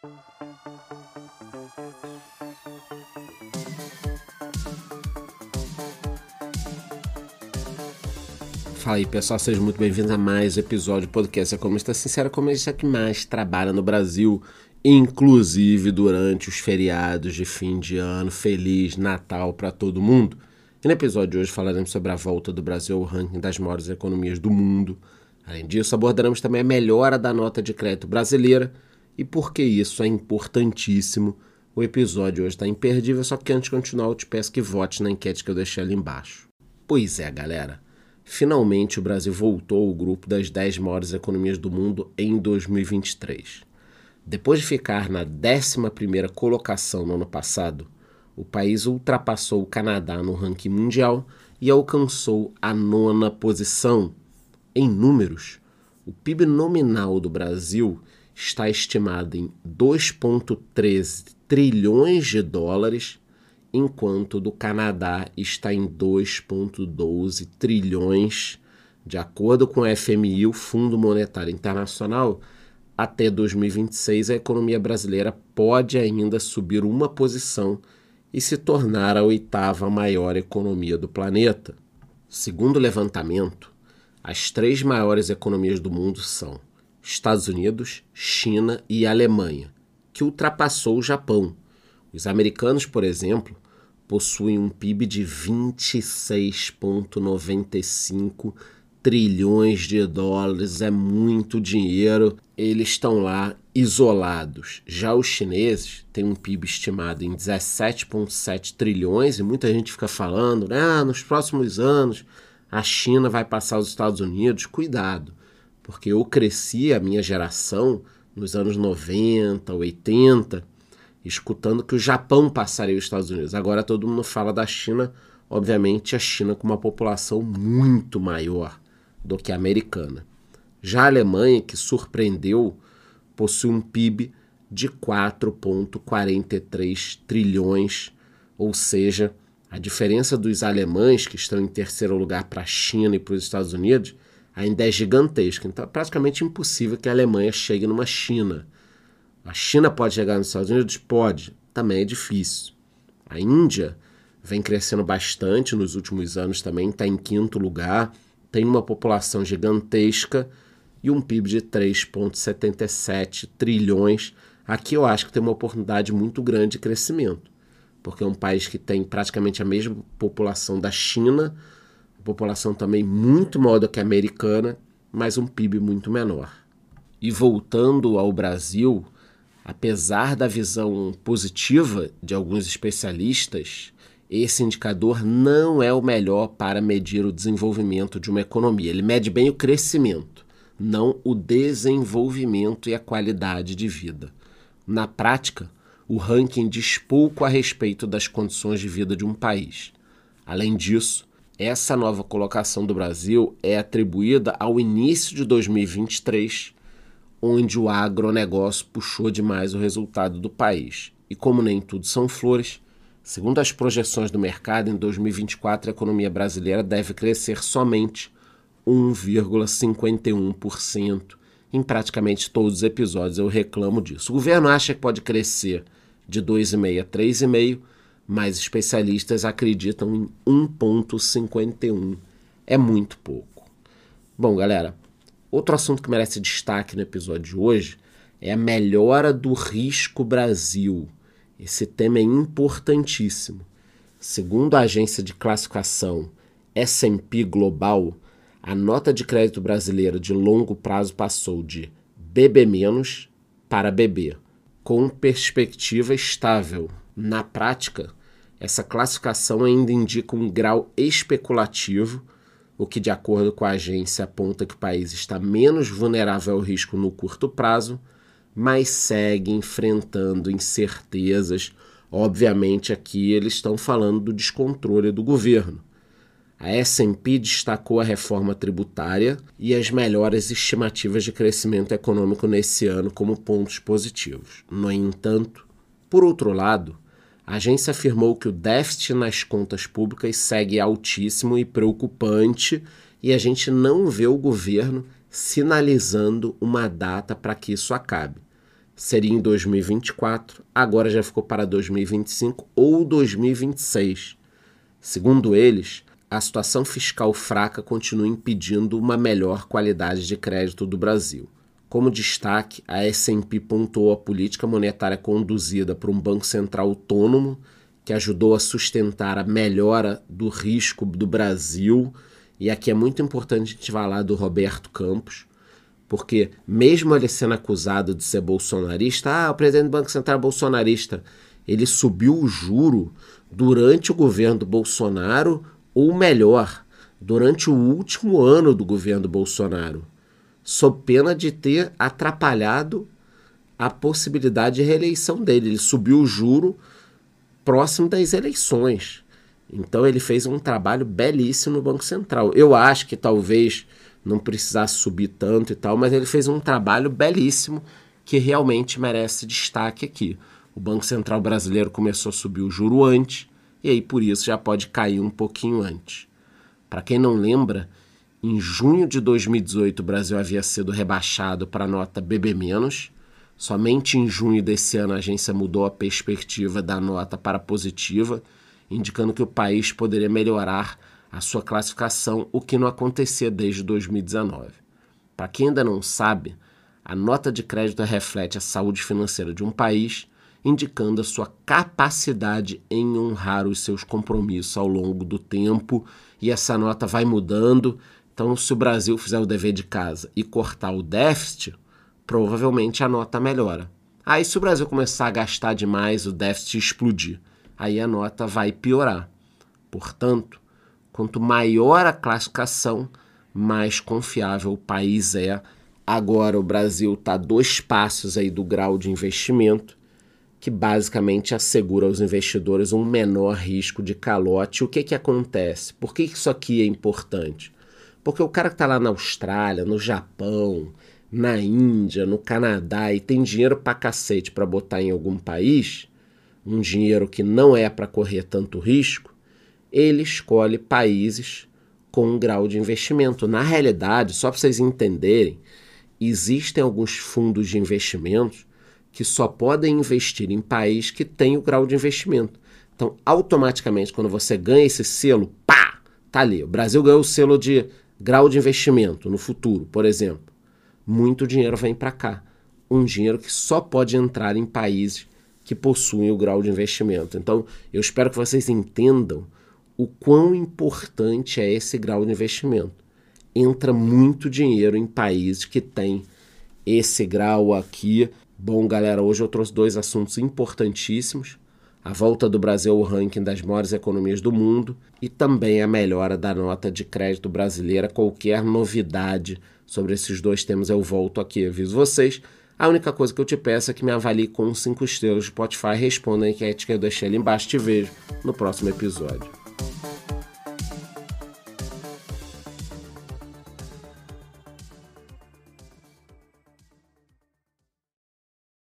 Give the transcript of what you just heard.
Fala aí pessoal, sejam muito bem-vindos a mais um episódio do podcast Economista Sincero, economista que mais trabalha no Brasil, inclusive durante os feriados de fim de ano. Feliz Natal para todo mundo! E no episódio de hoje falaremos sobre a volta do Brasil ao ranking das maiores economias do mundo. Além disso, abordaremos também a melhora da nota de crédito brasileira e por que isso é importantíssimo. O episódio hoje está imperdível, só que antes de continuar eu te peço que vote na enquete que eu deixei ali embaixo. Pois é, galera. Finalmente, o Brasil voltou ao grupo das 10 maiores economias do mundo em 2023. Depois de ficar na 11ª colocação no ano passado, o país ultrapassou o Canadá no ranking mundial e alcançou a nona posição. Em números, o PIB nominal do Brasil está estimado em 2,13 trilhões de dólares enquanto do Canadá está em 2,12 trilhões. De acordo com o FMI, o Fundo Monetário Internacional, até 2026 a economia brasileira pode ainda subir uma posição e se tornar a oitava maior economia do planeta. Segundo o levantamento, as três maiores economias do mundo são Estados Unidos, China e Alemanha, que ultrapassou o Japão. Os americanos, por exemplo, possuem um PIB de 26,95 trilhões de dólares, é muito dinheiro. Eles estão lá isolados. Já os chineses têm um PIB estimado em 17,7 trilhões e muita gente fica falando, ah, nos próximos anos a China vai passar os Estados Unidos. Cuidado, porque eu cresci, a minha geração, nos anos 90, 80, escutando que o Japão passaria os Estados Unidos. Agora todo mundo fala da China, obviamente a China com uma população muito maior do que a americana. Já a Alemanha, que surpreendeu, possui um PIB de 4,43 trilhões, ou seja, a diferença dos alemães, que estão em terceiro lugar para a China e para os Estados Unidos, ainda é gigantesca. Então é praticamente impossível que a Alemanha chegue numa China a China pode chegar nos Estados Unidos? Pode, também é difícil. A Índia vem crescendo bastante nos últimos anos também, está em quinto lugar, tem uma população gigantesca e um PIB de 3,77 trilhões. Aqui eu acho que tem uma oportunidade muito grande de crescimento, porque é um país que tem praticamente a mesma população da China, população também muito maior do que a americana, mas um PIB muito menor. E voltando ao Brasil, Apesar da visão positiva de alguns especialistas, esse indicador não é o melhor para medir o desenvolvimento de uma economia. Ele mede bem o crescimento, não o desenvolvimento e a qualidade de vida. Na prática, o ranking diz pouco a respeito das condições de vida de um país. Além disso, essa nova colocação do Brasil é atribuída ao início de 2023 onde o agronegócio puxou demais o resultado do país. E como nem tudo são flores, segundo as projeções do mercado, em 2024 a economia brasileira deve crescer somente 1,51%. Em praticamente todos os episódios eu reclamo disso. O governo acha que pode crescer de 2,5% a 3,5%, mas especialistas acreditam em 1,51%. É muito pouco. Bom, galera, Outro assunto que merece destaque no episódio de hoje é a melhora do risco Brasil. Esse tema é importantíssimo. Segundo a agência de classificação S&P Global, a nota de crédito brasileira de longo prazo passou de BB- para BB, com perspectiva estável. Na prática, essa classificação ainda indica um grau especulativo o que, de acordo com a agência, aponta que o país está menos vulnerável ao risco no curto prazo, mas segue enfrentando incertezas. Obviamente, aqui eles estão falando do descontrole do governo. A S&P destacou a reforma tributária e as melhores estimativas de crescimento econômico nesse ano como pontos positivos. No entanto, por outro lado, a agência afirmou que o déficit nas contas públicas segue altíssimo e preocupante e a gente não vê o governo sinalizando uma data para que isso acabe. seria em 2024, agora já ficou para 2025 ou 2026. Segundo eles, a situação fiscal fraca continua impedindo uma melhor qualidade de crédito do Brasil. Como destaque, a S&P pontuou a política monetária conduzida por um Banco Central autônomo que ajudou a sustentar a melhora do risco do Brasil. E aqui é muito importante a gente falar do Roberto Campos, porque mesmo ele sendo acusado de ser bolsonarista, ah, o presidente do Banco Central é bolsonarista, ele subiu o juro durante o governo do Bolsonaro, ou melhor, durante o último ano do governo do Bolsonaro, sob pena de ter atrapalhado a possibilidade de reeleição dele. Ele subiu o juro próximo das eleições. Então ele fez um trabalho belíssimo no Banco Central. Eu acho que talvez não precisasse subir tanto e tal, mas ele fez um trabalho belíssimo que realmente merece destaque aqui. O Banco Central brasileiro começou a subir o juro antes e aí por isso já pode cair um pouquinho antes. Para quem não lembra, em junho de 2018 o Brasil havia sido rebaixado para a nota BB-. Somente em junho desse ano a agência mudou a perspectiva da nota para positiva, indicando que o país poderia melhorar a sua classificação, o que não acontecia desde 2019. Para quem ainda não sabe, a nota de crédito reflete a saúde financeira de um país, indicando a sua capacidade em honrar os seus compromissos ao longo do tempo, e essa nota vai mudando. Então, se o Brasil fizer o dever de casa e cortar o déficit, provavelmente a nota melhora. Aí, se o Brasil começar a gastar demais, o déficit explodir, aí a nota vai piorar. Portanto, Quanto maior a classificação, mais confiável o país é. Agora o Brasil está dois passos aí do grau de investimento, que basicamente assegura aos investidores um menor risco de calote. O que, que acontece? Por que isso aqui é importante? Porque o cara que está lá na Austrália, no Japão, na Índia, no Canadá e tem dinheiro para cacete para botar em algum país, um dinheiro que não é para correr tanto risco, ele escolhe países com um grau de investimento. Na realidade, só para vocês entenderem, existem alguns fundos de investimentos que só podem investir em país que tem o grau de investimento. Então, automaticamente, quando você ganha esse selo, pá, tá ali. O Brasil ganhou o selo de grau de investimento no futuro, por exemplo. Muito dinheiro vem para cá. Um dinheiro que só pode entrar em países que possuem o grau de investimento. Então, eu espero que vocês entendam o quão importante é esse grau de investimento. Entra muito dinheiro em países que têm esse grau aqui. Bom, galera, hoje eu trouxe dois assuntos importantíssimos: a volta do Brasil ao ranking das maiores economias do mundo e também a melhora da nota de crédito brasileira. Qualquer novidade sobre esses dois temas eu volto aqui, aviso vocês. A única coisa que eu te peço é que me avalie com 5 estrelas do Spotify. Responda a enquete que eu deixei ali embaixo. Te vejo no próximo episódio.